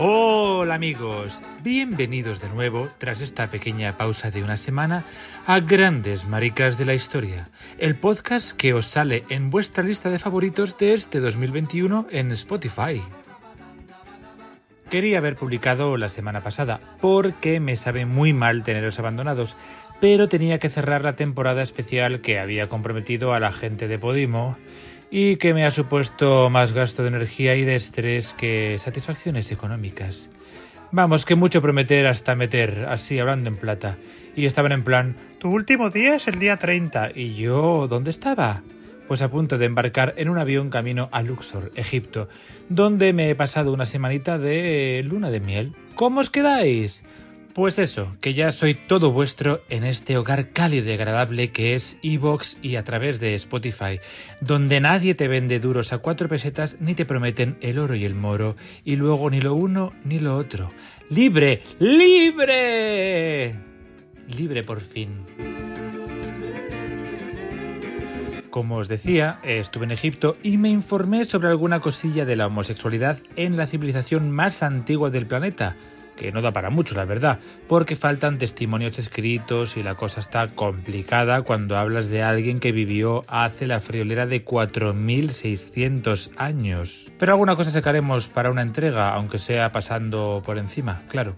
Hola amigos, bienvenidos de nuevo, tras esta pequeña pausa de una semana, a Grandes Maricas de la Historia, el podcast que os sale en vuestra lista de favoritos de este 2021 en Spotify. Quería haber publicado la semana pasada, porque me sabe muy mal teneros abandonados, pero tenía que cerrar la temporada especial que había comprometido a la gente de Podimo y que me ha supuesto más gasto de energía y de estrés que satisfacciones económicas. Vamos, que mucho prometer hasta meter, así hablando en plata. Y estaban en plan, tu último día es el día 30. ¿Y yo dónde estaba? Pues a punto de embarcar en un avión camino a Luxor, Egipto, donde me he pasado una semanita de luna de miel. ¿Cómo os quedáis? Pues eso, que ya soy todo vuestro en este hogar cálido y agradable que es Evox y a través de Spotify, donde nadie te vende duros a cuatro pesetas ni te prometen el oro y el moro, y luego ni lo uno ni lo otro. ¡Libre! ¡Libre! Libre por fin. Como os decía, estuve en Egipto y me informé sobre alguna cosilla de la homosexualidad en la civilización más antigua del planeta, que no da para mucho, la verdad, porque faltan testimonios escritos y la cosa está complicada cuando hablas de alguien que vivió hace la friolera de 4.600 años. Pero alguna cosa sacaremos para una entrega, aunque sea pasando por encima, claro.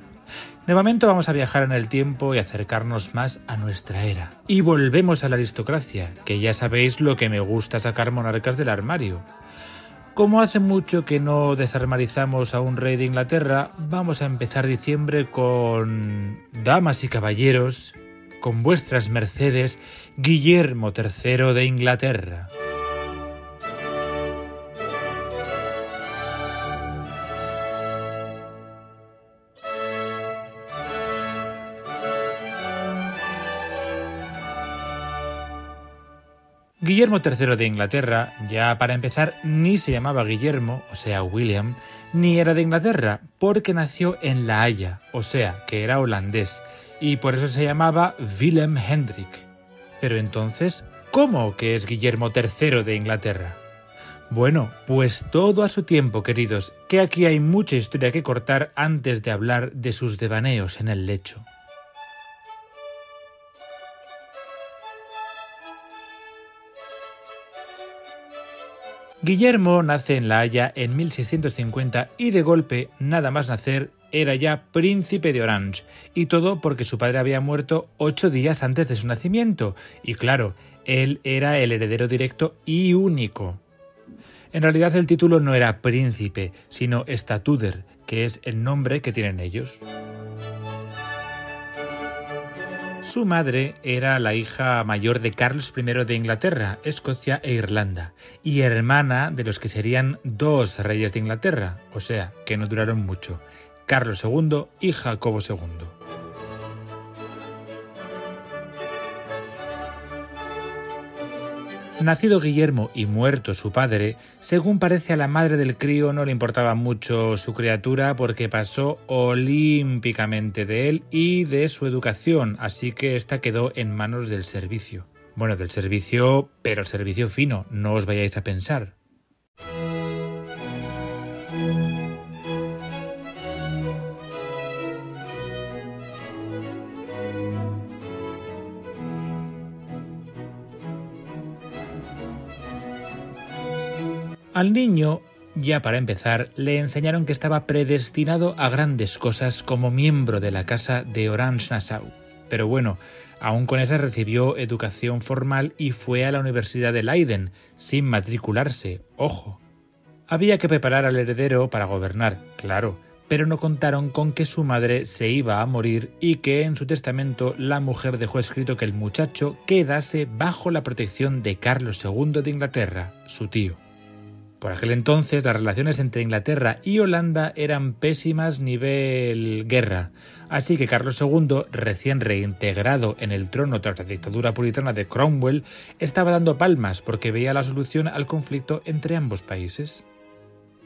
De momento vamos a viajar en el tiempo y acercarnos más a nuestra era. Y volvemos a la aristocracia, que ya sabéis lo que me gusta sacar monarcas del armario. Como hace mucho que no desarmarizamos a un rey de Inglaterra, vamos a empezar diciembre con damas y caballeros, con vuestras mercedes, Guillermo III de Inglaterra. Guillermo III de Inglaterra, ya para empezar, ni se llamaba Guillermo, o sea, William, ni era de Inglaterra, porque nació en La Haya, o sea, que era holandés, y por eso se llamaba Willem Hendrik. Pero entonces, ¿cómo que es Guillermo III de Inglaterra? Bueno, pues todo a su tiempo, queridos, que aquí hay mucha historia que cortar antes de hablar de sus devaneos en el lecho. Guillermo nace en La Haya en 1650 y de golpe, nada más nacer, era ya príncipe de Orange, y todo porque su padre había muerto ocho días antes de su nacimiento, y claro, él era el heredero directo y único. En realidad el título no era príncipe, sino estatuder, que es el nombre que tienen ellos. Su madre era la hija mayor de Carlos I de Inglaterra, Escocia e Irlanda, y hermana de los que serían dos reyes de Inglaterra, o sea, que no duraron mucho, Carlos II y Jacobo II. Nacido Guillermo y muerto su padre, según parece a la madre del crío no le importaba mucho su criatura porque pasó olímpicamente de él y de su educación, así que ésta quedó en manos del servicio. Bueno, del servicio, pero servicio fino, no os vayáis a pensar. Al niño, ya para empezar, le enseñaron que estaba predestinado a grandes cosas como miembro de la Casa de Orange-Nassau. Pero bueno, aún con esa recibió educación formal y fue a la Universidad de Leiden, sin matricularse, ojo. Había que preparar al heredero para gobernar, claro, pero no contaron con que su madre se iba a morir y que en su testamento la mujer dejó escrito que el muchacho quedase bajo la protección de Carlos II de Inglaterra, su tío. Por aquel entonces las relaciones entre Inglaterra y Holanda eran pésimas nivel guerra, así que Carlos II, recién reintegrado en el trono tras la dictadura puritana de Cromwell, estaba dando palmas porque veía la solución al conflicto entre ambos países.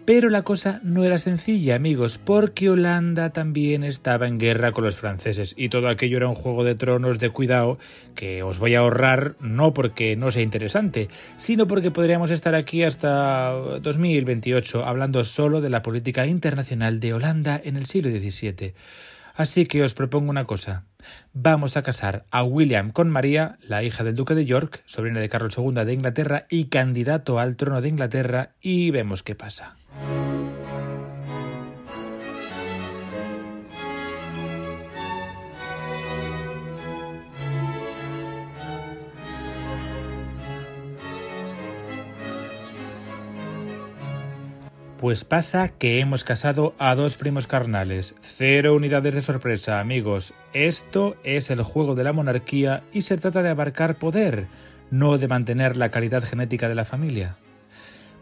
Pero la cosa no era sencilla, amigos, porque Holanda también estaba en guerra con los franceses y todo aquello era un juego de tronos de cuidado que os voy a ahorrar no porque no sea interesante, sino porque podríamos estar aquí hasta 2028 hablando solo de la política internacional de Holanda en el siglo XVII. Así que os propongo una cosa. Vamos a casar a William con María, la hija del duque de York, sobrina de Carlos II de Inglaterra y candidato al trono de Inglaterra, y vemos qué pasa. Pues pasa que hemos casado a dos primos carnales. Cero unidades de sorpresa, amigos. Esto es el juego de la monarquía y se trata de abarcar poder, no de mantener la calidad genética de la familia.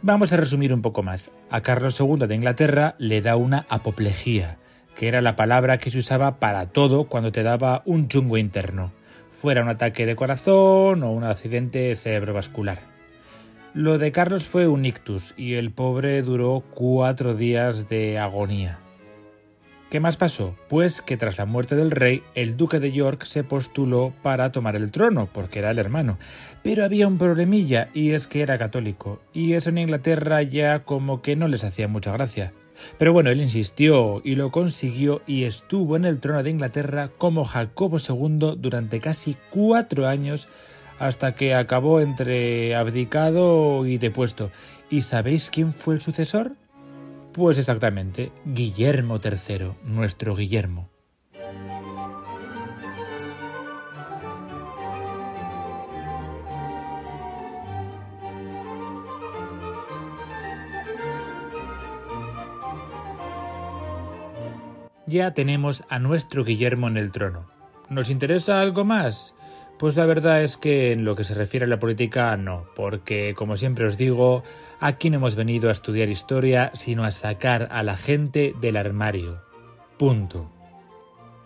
Vamos a resumir un poco más. A Carlos II de Inglaterra le da una apoplejía, que era la palabra que se usaba para todo cuando te daba un chungo interno, fuera un ataque de corazón o un accidente cerebrovascular. Lo de Carlos fue un ictus y el pobre duró cuatro días de agonía. ¿Qué más pasó? Pues que tras la muerte del rey, el duque de York se postuló para tomar el trono, porque era el hermano. Pero había un problemilla, y es que era católico, y eso en Inglaterra ya como que no les hacía mucha gracia. Pero bueno, él insistió y lo consiguió y estuvo en el trono de Inglaterra como Jacobo II durante casi cuatro años hasta que acabó entre abdicado y depuesto. ¿Y sabéis quién fue el sucesor? Pues exactamente, Guillermo III, nuestro Guillermo. Ya tenemos a nuestro Guillermo en el trono. ¿Nos interesa algo más? Pues la verdad es que en lo que se refiere a la política no, porque como siempre os digo, aquí no hemos venido a estudiar historia, sino a sacar a la gente del armario. Punto.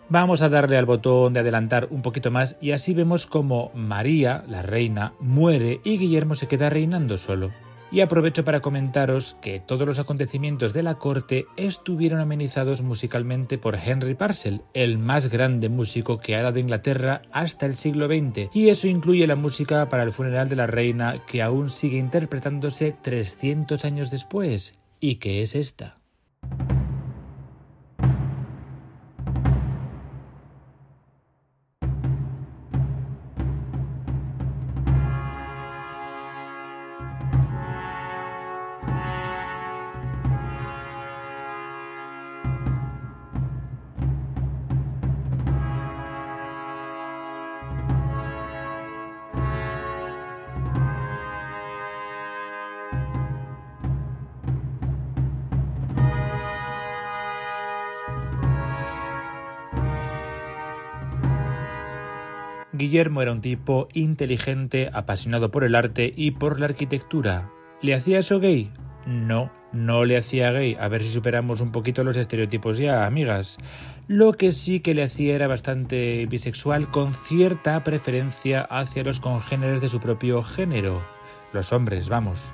Vamos a darle al botón de adelantar un poquito más y así vemos como María, la reina, muere y Guillermo se queda reinando solo. Y aprovecho para comentaros que todos los acontecimientos de la corte estuvieron amenizados musicalmente por Henry Parcel, el más grande músico que ha dado Inglaterra hasta el siglo XX, y eso incluye la música para el funeral de la reina que aún sigue interpretándose 300 años después, y que es esta. Guillermo era un tipo inteligente, apasionado por el arte y por la arquitectura. ¿Le hacía eso gay? No, no le hacía gay. A ver si superamos un poquito los estereotipos ya, amigas. Lo que sí que le hacía era bastante bisexual, con cierta preferencia hacia los congéneres de su propio género. Los hombres, vamos.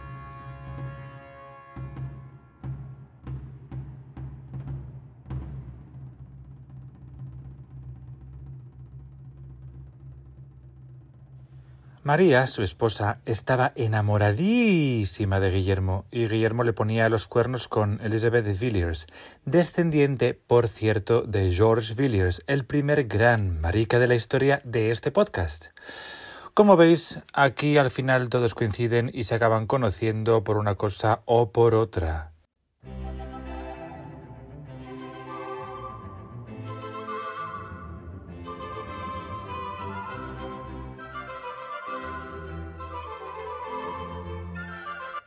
María, su esposa, estaba enamoradísima de Guillermo y Guillermo le ponía los cuernos con Elizabeth Villiers, descendiente, por cierto, de George Villiers, el primer gran marica de la historia de este podcast. Como veis, aquí al final todos coinciden y se acaban conociendo por una cosa o por otra.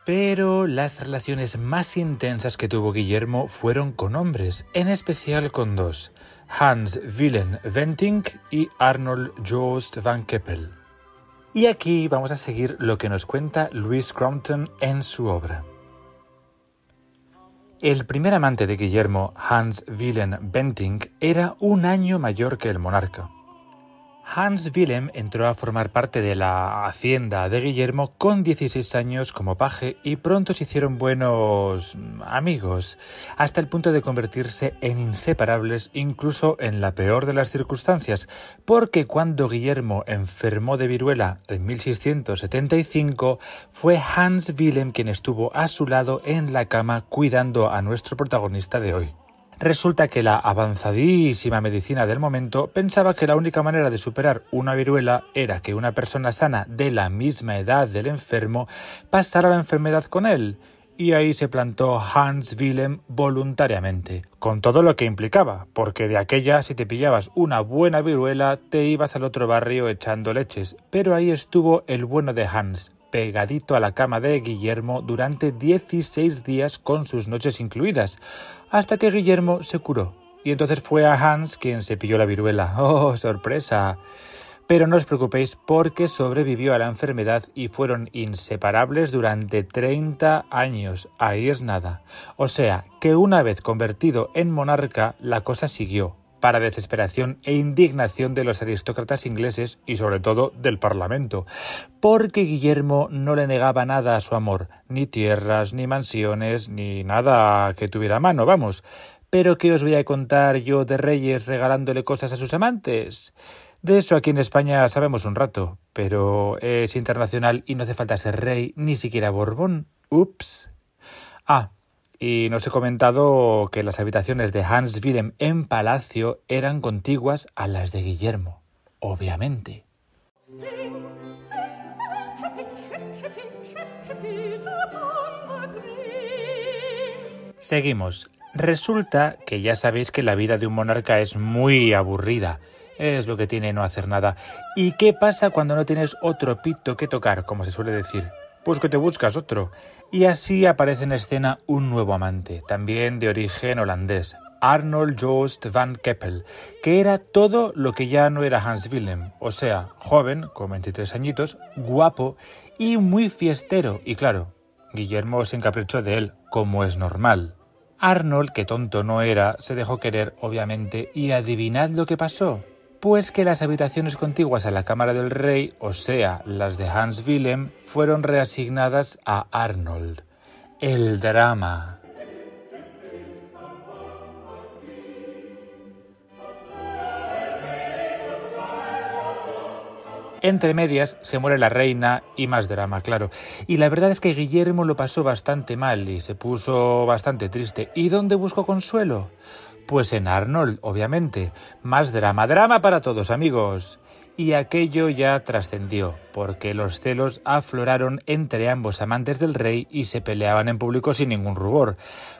Pero las relaciones más intensas que tuvo Guillermo fueron con hombres, en especial con dos, Hans Wilhelm Venting y Arnold Joost van Keppel. Y aquí vamos a seguir lo que nos cuenta Louis Crompton en su obra. El primer amante de Guillermo, Hans Wilhelm Benting, era un año mayor que el monarca. Hans Willem entró a formar parte de la hacienda de Guillermo con 16 años como paje y pronto se hicieron buenos amigos, hasta el punto de convertirse en inseparables incluso en la peor de las circunstancias, porque cuando Guillermo enfermó de viruela en 1675, fue Hans Willem quien estuvo a su lado en la cama cuidando a nuestro protagonista de hoy. Resulta que la avanzadísima medicina del momento pensaba que la única manera de superar una viruela era que una persona sana de la misma edad del enfermo pasara la enfermedad con él. Y ahí se plantó Hans Willem voluntariamente, con todo lo que implicaba, porque de aquella si te pillabas una buena viruela te ibas al otro barrio echando leches, pero ahí estuvo el bueno de Hans, pegadito a la cama de Guillermo durante 16 días con sus noches incluidas, hasta que Guillermo se curó. Y entonces fue a Hans quien se pilló la viruela. ¡Oh, sorpresa! Pero no os preocupéis porque sobrevivió a la enfermedad y fueron inseparables durante 30 años. Ahí es nada. O sea, que una vez convertido en monarca, la cosa siguió para desesperación e indignación de los aristócratas ingleses y sobre todo del Parlamento, porque Guillermo no le negaba nada a su amor, ni tierras, ni mansiones, ni nada que tuviera mano, vamos. Pero ¿qué os voy a contar yo de reyes regalándole cosas a sus amantes? De eso aquí en España sabemos un rato, pero es internacional y no hace falta ser rey, ni siquiera Borbón. Ups. Ah, y nos he comentado que las habitaciones de Hans Willem en palacio eran contiguas a las de Guillermo, obviamente. Seguimos. Resulta que ya sabéis que la vida de un monarca es muy aburrida. Es lo que tiene no hacer nada. ¿Y qué pasa cuando no tienes otro pito que tocar, como se suele decir? Pues que te buscas otro. Y así aparece en escena un nuevo amante, también de origen holandés, Arnold Joost van Keppel, que era todo lo que ya no era Hans Willem, o sea, joven, con 23 añitos, guapo y muy fiestero, y claro, Guillermo se encaprichó de él, como es normal. Arnold, que tonto no era, se dejó querer, obviamente, y adivinad lo que pasó pues que las habitaciones contiguas a la Cámara del Rey, o sea, las de Hans Willem, fueron reasignadas a Arnold. El drama. Entre medias se muere la reina y más drama, claro. Y la verdad es que Guillermo lo pasó bastante mal y se puso bastante triste. ¿Y dónde buscó consuelo? Pues en Arnold, obviamente. Más drama, drama para todos, amigos. Y aquello ya trascendió, porque los celos afloraron entre ambos amantes del rey y se peleaban en público sin ningún rubor,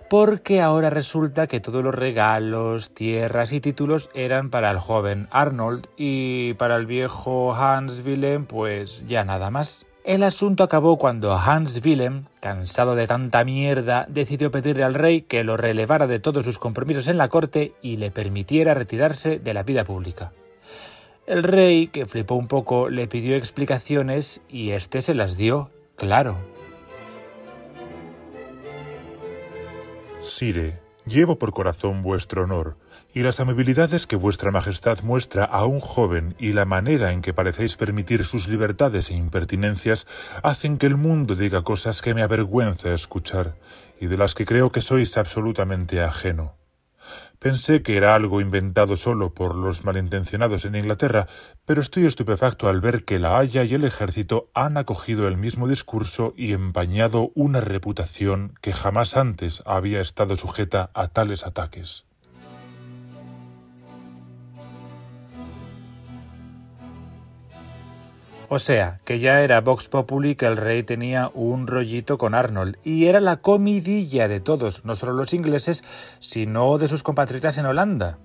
porque ahora resulta que todos los regalos, tierras y títulos eran para el joven Arnold y para el viejo Hans Willem pues ya nada más. El asunto acabó cuando Hans Willem, cansado de tanta mierda, decidió pedirle al rey que lo relevara de todos sus compromisos en la corte y le permitiera retirarse de la vida pública. El rey, que flipó un poco, le pidió explicaciones y éste se las dio, claro. Sire, llevo por corazón vuestro honor y las amabilidades que vuestra Majestad muestra a un joven y la manera en que parecéis permitir sus libertades e impertinencias hacen que el mundo diga cosas que me avergüenza escuchar y de las que creo que sois absolutamente ajeno. Pensé que era algo inventado solo por los malintencionados en Inglaterra, pero estoy estupefacto al ver que la Haya y el ejército han acogido el mismo discurso y empañado una reputación que jamás antes había estado sujeta a tales ataques. O sea, que ya era Vox Populi que el rey tenía un rollito con Arnold, y era la comidilla de todos, no solo los ingleses, sino de sus compatriotas en Holanda.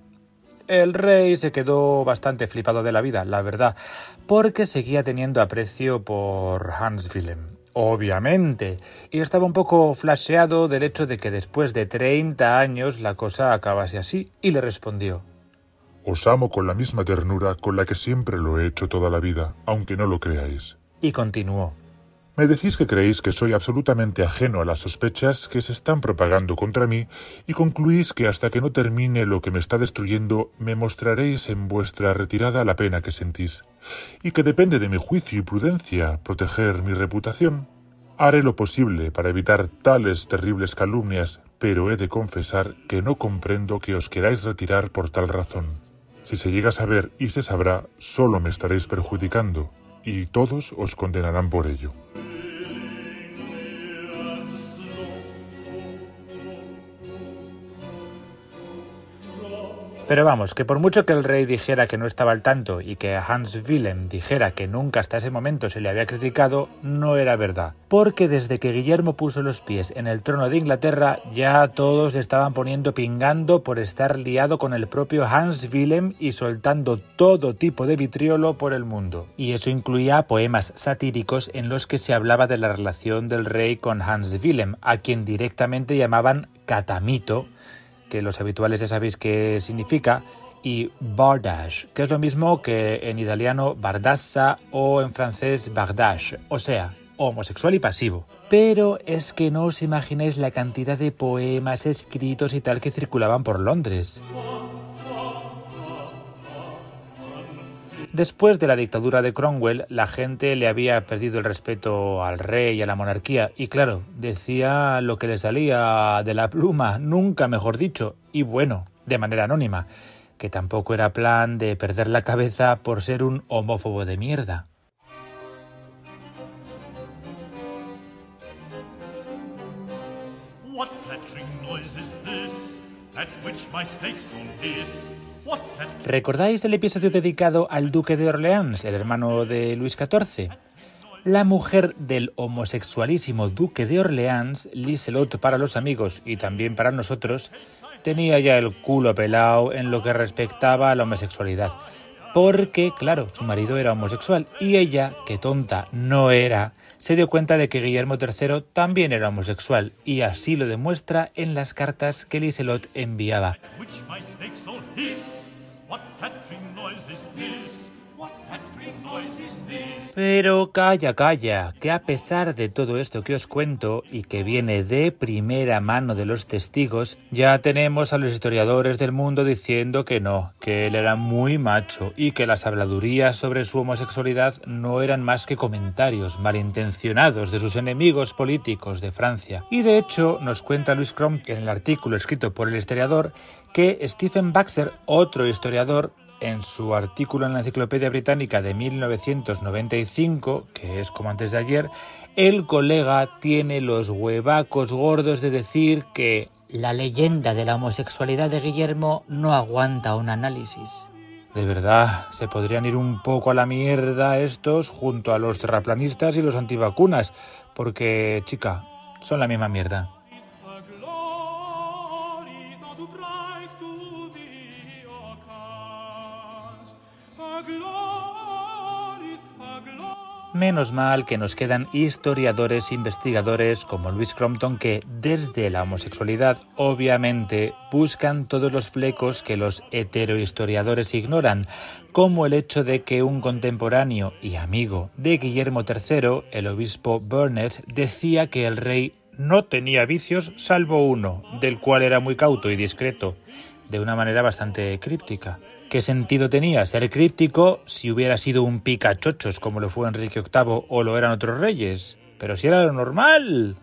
El rey se quedó bastante flipado de la vida, la verdad, porque seguía teniendo aprecio por Hans Willem. Obviamente. Y estaba un poco flasheado del hecho de que después de 30 años la cosa acabase así, y le respondió os amo con la misma ternura con la que siempre lo he hecho toda la vida, aunque no lo creáis. Y continuó. Me decís que creéis que soy absolutamente ajeno a las sospechas que se están propagando contra mí y concluís que hasta que no termine lo que me está destruyendo me mostraréis en vuestra retirada la pena que sentís y que depende de mi juicio y prudencia proteger mi reputación. Haré lo posible para evitar tales terribles calumnias, pero he de confesar que no comprendo que os queráis retirar por tal razón. Si se llega a saber y se sabrá, solo me estaréis perjudicando, y todos os condenarán por ello. Pero vamos, que por mucho que el rey dijera que no estaba al tanto y que Hans Wilhelm dijera que nunca hasta ese momento se le había criticado, no era verdad. Porque desde que Guillermo puso los pies en el trono de Inglaterra, ya todos le estaban poniendo pingando por estar liado con el propio Hans Wilhelm y soltando todo tipo de vitriolo por el mundo. Y eso incluía poemas satíricos en los que se hablaba de la relación del rey con Hans Wilhelm, a quien directamente llamaban Catamito que los habituales ya sabéis qué significa, y bardash, que es lo mismo que en italiano bardassa o en francés bardash, o sea, homosexual y pasivo. Pero es que no os imagináis la cantidad de poemas escritos y tal que circulaban por Londres. Después de la dictadura de Cromwell, la gente le había perdido el respeto al rey y a la monarquía, y claro, decía lo que le salía de la pluma, nunca mejor dicho, y bueno, de manera anónima, que tampoco era plan de perder la cabeza por ser un homófobo de mierda. ¿Recordáis el episodio dedicado al duque de Orleans, el hermano de Luis XIV? La mujer del homosexualísimo duque de Orleans, Liselot para los amigos y también para nosotros, tenía ya el culo pelado en lo que respectaba a la homosexualidad. Porque, claro, su marido era homosexual y ella, que tonta no era, se dio cuenta de que Guillermo III también era homosexual y así lo demuestra en las cartas que Liselot enviaba. What catching noise is this? Pero calla, calla, que a pesar de todo esto que os cuento y que viene de primera mano de los testigos, ya tenemos a los historiadores del mundo diciendo que no, que él era muy macho y que las habladurías sobre su homosexualidad no eran más que comentarios malintencionados de sus enemigos políticos de Francia. Y de hecho nos cuenta Luis Crom en el artículo escrito por el historiador que Stephen Baxter, otro historiador, en su artículo en la Enciclopedia Británica de 1995, que es como antes de ayer, el colega tiene los huevacos gordos de decir que la leyenda de la homosexualidad de Guillermo no aguanta un análisis. De verdad, se podrían ir un poco a la mierda estos junto a los terraplanistas y los antivacunas, porque, chica, son la misma mierda. Menos mal que nos quedan historiadores e investigadores como Luis Crompton que desde la homosexualidad obviamente buscan todos los flecos que los heterohistoriadores ignoran, como el hecho de que un contemporáneo y amigo de Guillermo III, el obispo Burnett, decía que el rey no tenía vicios salvo uno, del cual era muy cauto y discreto, de una manera bastante críptica. ¿Qué sentido tenía ser críptico si hubiera sido un picachochos como lo fue Enrique VIII o lo eran otros reyes? Pero si era lo normal.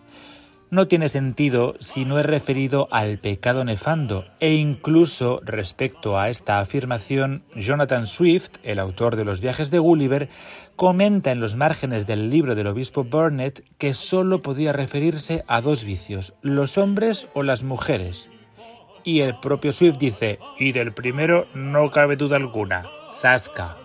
No tiene sentido si no es referido al pecado nefando e incluso respecto a esta afirmación, Jonathan Swift, el autor de los viajes de Gulliver, comenta en los márgenes del libro del obispo Burnett que sólo podía referirse a dos vicios, los hombres o las mujeres, y el propio Swift dice, y del primero no cabe duda alguna, Zasca.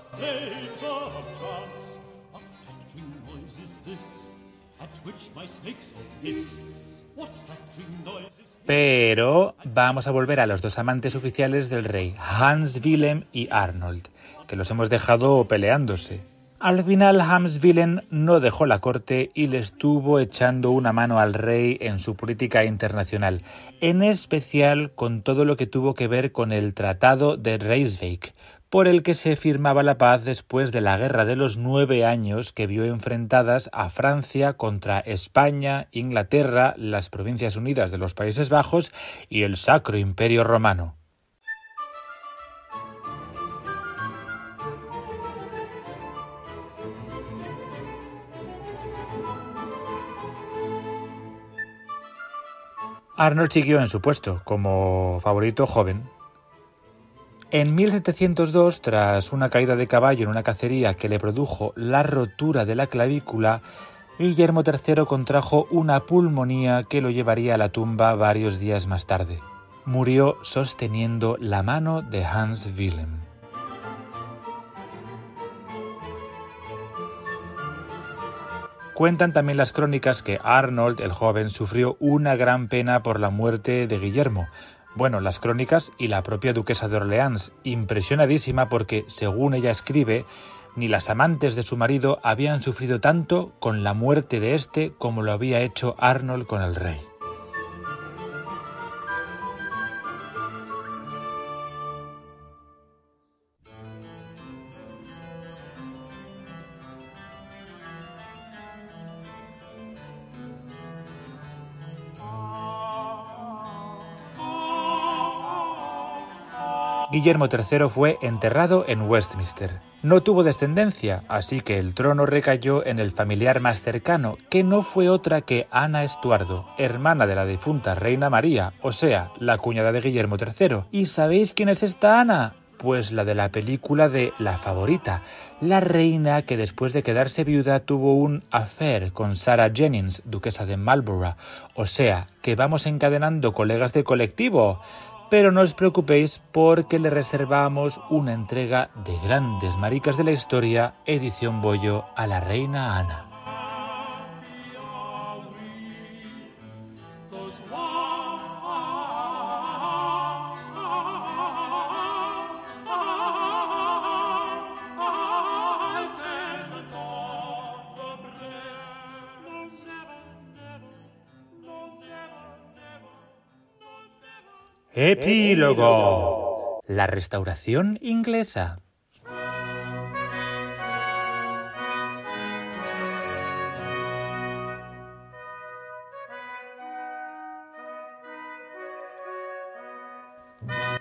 Pero vamos a volver a los dos amantes oficiales del rey, Hans Wilhelm y Arnold, que los hemos dejado peleándose. Al final Wilhelm no dejó la corte y le estuvo echando una mano al rey en su política internacional, en especial con todo lo que tuvo que ver con el Tratado de Reiswijk, por el que se firmaba la paz después de la Guerra de los Nueve Años que vio enfrentadas a Francia contra España, Inglaterra, las Provincias Unidas de los Países Bajos y el Sacro Imperio Romano. Arnold siguió en su puesto como favorito joven. En 1702, tras una caída de caballo en una cacería que le produjo la rotura de la clavícula, Guillermo III contrajo una pulmonía que lo llevaría a la tumba varios días más tarde. Murió sosteniendo la mano de Hans Wilhelm. Cuentan también las crónicas que Arnold el joven sufrió una gran pena por la muerte de Guillermo. Bueno, las crónicas y la propia duquesa de Orleans, impresionadísima porque, según ella escribe, ni las amantes de su marido habían sufrido tanto con la muerte de éste como lo había hecho Arnold con el rey. Guillermo III fue enterrado en Westminster. No tuvo descendencia, así que el trono recayó en el familiar más cercano, que no fue otra que Ana Estuardo, hermana de la difunta reina María, o sea, la cuñada de Guillermo III. ¿Y sabéis quién es esta Ana? Pues la de la película de La favorita, la reina que después de quedarse viuda tuvo un affair con Sarah Jennings, duquesa de Marlborough. O sea, que vamos encadenando colegas de colectivo pero no os preocupéis porque le reservamos una entrega de grandes maricas de la historia, edición Bollo, a la reina Ana. Epílogo. La restauración inglesa.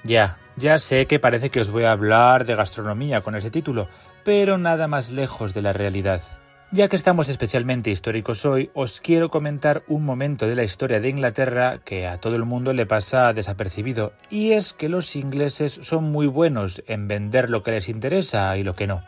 Ya, ya sé que parece que os voy a hablar de gastronomía con ese título, pero nada más lejos de la realidad. Ya que estamos especialmente históricos hoy, os quiero comentar un momento de la historia de Inglaterra que a todo el mundo le pasa desapercibido, y es que los ingleses son muy buenos en vender lo que les interesa y lo que no.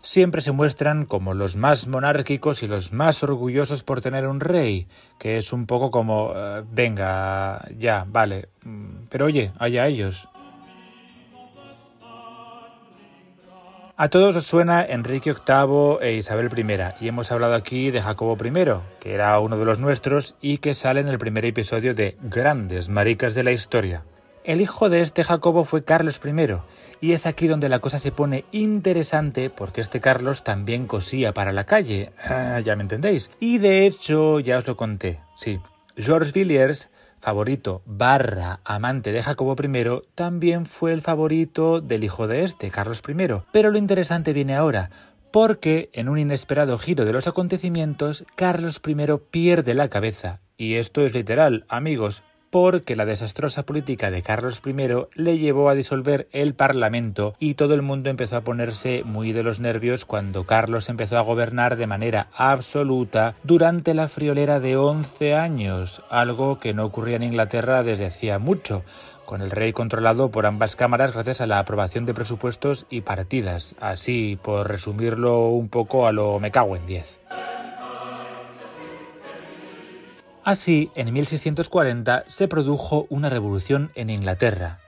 Siempre se muestran como los más monárquicos y los más orgullosos por tener un rey, que es un poco como, eh, venga, ya, vale, mm, pero oye, allá ellos. A todos os suena Enrique VIII e Isabel I, y hemos hablado aquí de Jacobo I, que era uno de los nuestros y que sale en el primer episodio de Grandes Maricas de la Historia. El hijo de este Jacobo fue Carlos I, y es aquí donde la cosa se pone interesante porque este Carlos también cosía para la calle, ya me entendéis. Y de hecho, ya os lo conté, sí. Georges Villiers favorito barra amante de Jacobo I, también fue el favorito del hijo de este, Carlos I. Pero lo interesante viene ahora, porque en un inesperado giro de los acontecimientos, Carlos I pierde la cabeza. Y esto es literal, amigos, porque la desastrosa política de Carlos I le llevó a disolver el Parlamento y todo el mundo empezó a ponerse muy de los nervios cuando Carlos empezó a gobernar de manera absoluta durante la friolera de 11 años, algo que no ocurría en Inglaterra desde hacía mucho con el rey controlado por ambas cámaras gracias a la aprobación de presupuestos y partidas, así por resumirlo un poco a lo me cago en 10. Así, en 1640 se produjo una revolución en Inglaterra,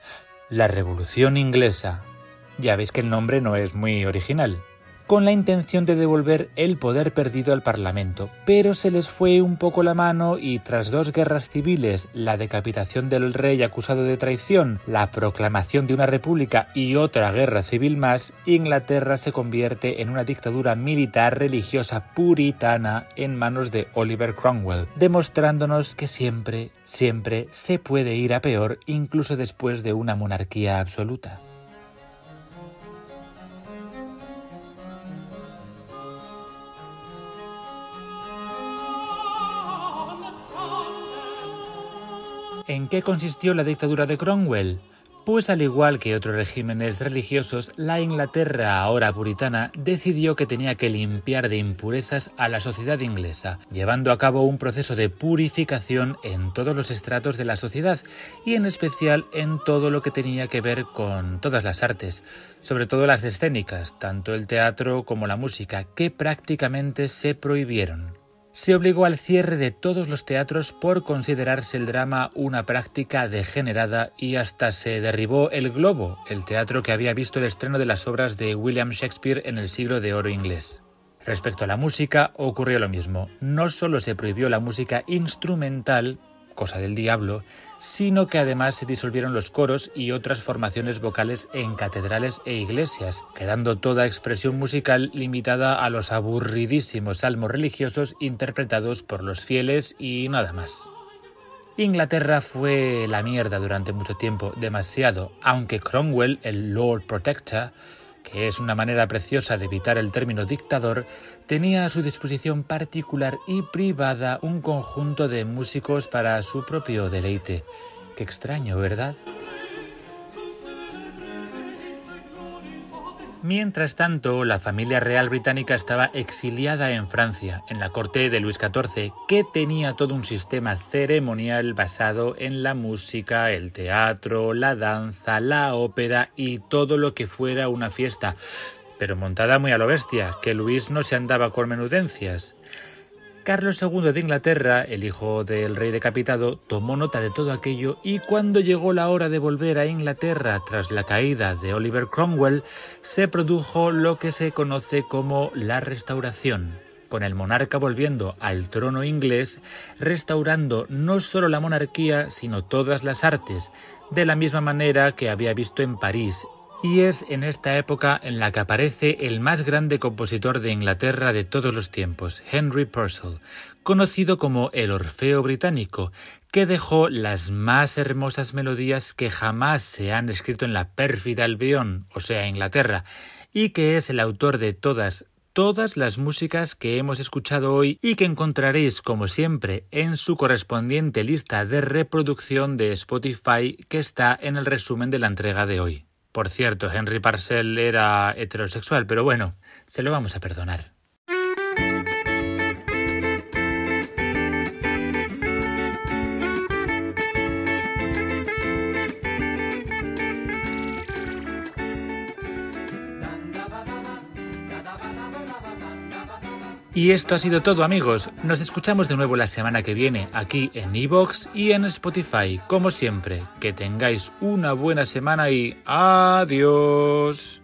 la Revolución Inglesa. Ya veis que el nombre no es muy original. Con la intención de devolver el poder perdido al Parlamento, pero se les fue un poco la mano y tras dos guerras civiles, la decapitación del rey acusado de traición, la proclamación de una república y otra guerra civil más, Inglaterra se convierte en una dictadura militar religiosa puritana en manos de Oliver Cromwell, demostrándonos que siempre, siempre se puede ir a peor incluso después de una monarquía absoluta. ¿En qué consistió la dictadura de Cromwell? Pues al igual que otros regímenes religiosos, la Inglaterra ahora puritana decidió que tenía que limpiar de impurezas a la sociedad inglesa, llevando a cabo un proceso de purificación en todos los estratos de la sociedad y en especial en todo lo que tenía que ver con todas las artes, sobre todo las escénicas, tanto el teatro como la música, que prácticamente se prohibieron se obligó al cierre de todos los teatros por considerarse el drama una práctica degenerada y hasta se derribó el Globo, el teatro que había visto el estreno de las obras de William Shakespeare en el siglo de oro inglés. Respecto a la música, ocurrió lo mismo. No solo se prohibió la música instrumental, cosa del diablo, sino que además se disolvieron los coros y otras formaciones vocales en catedrales e iglesias, quedando toda expresión musical limitada a los aburridísimos salmos religiosos interpretados por los fieles y nada más. Inglaterra fue la mierda durante mucho tiempo, demasiado, aunque Cromwell, el Lord Protector, que es una manera preciosa de evitar el término dictador, tenía a su disposición particular y privada un conjunto de músicos para su propio deleite. Qué extraño, ¿verdad? Mientras tanto, la familia real británica estaba exiliada en Francia, en la corte de Luis XIV, que tenía todo un sistema ceremonial basado en la música, el teatro, la danza, la ópera y todo lo que fuera una fiesta, pero montada muy a lo bestia, que Luis no se andaba con menudencias. Carlos II de Inglaterra, el hijo del rey decapitado, tomó nota de todo aquello y cuando llegó la hora de volver a Inglaterra tras la caída de Oliver Cromwell, se produjo lo que se conoce como la restauración con el monarca volviendo al trono inglés, restaurando no solo la monarquía, sino todas las artes, de la misma manera que había visto en París y es en esta época en la que aparece el más grande compositor de Inglaterra de todos los tiempos, Henry Purcell, conocido como el Orfeo británico, que dejó las más hermosas melodías que jamás se han escrito en la pérfida Albión, o sea, Inglaterra, y que es el autor de todas todas las músicas que hemos escuchado hoy y que encontraréis, como siempre, en su correspondiente lista de reproducción de Spotify que está en el resumen de la entrega de hoy. Por cierto, Henry Parcell era heterosexual, pero bueno, se lo vamos a perdonar. Y esto ha sido todo amigos. Nos escuchamos de nuevo la semana que viene aquí en Evox y en Spotify. Como siempre, que tengáis una buena semana y adiós.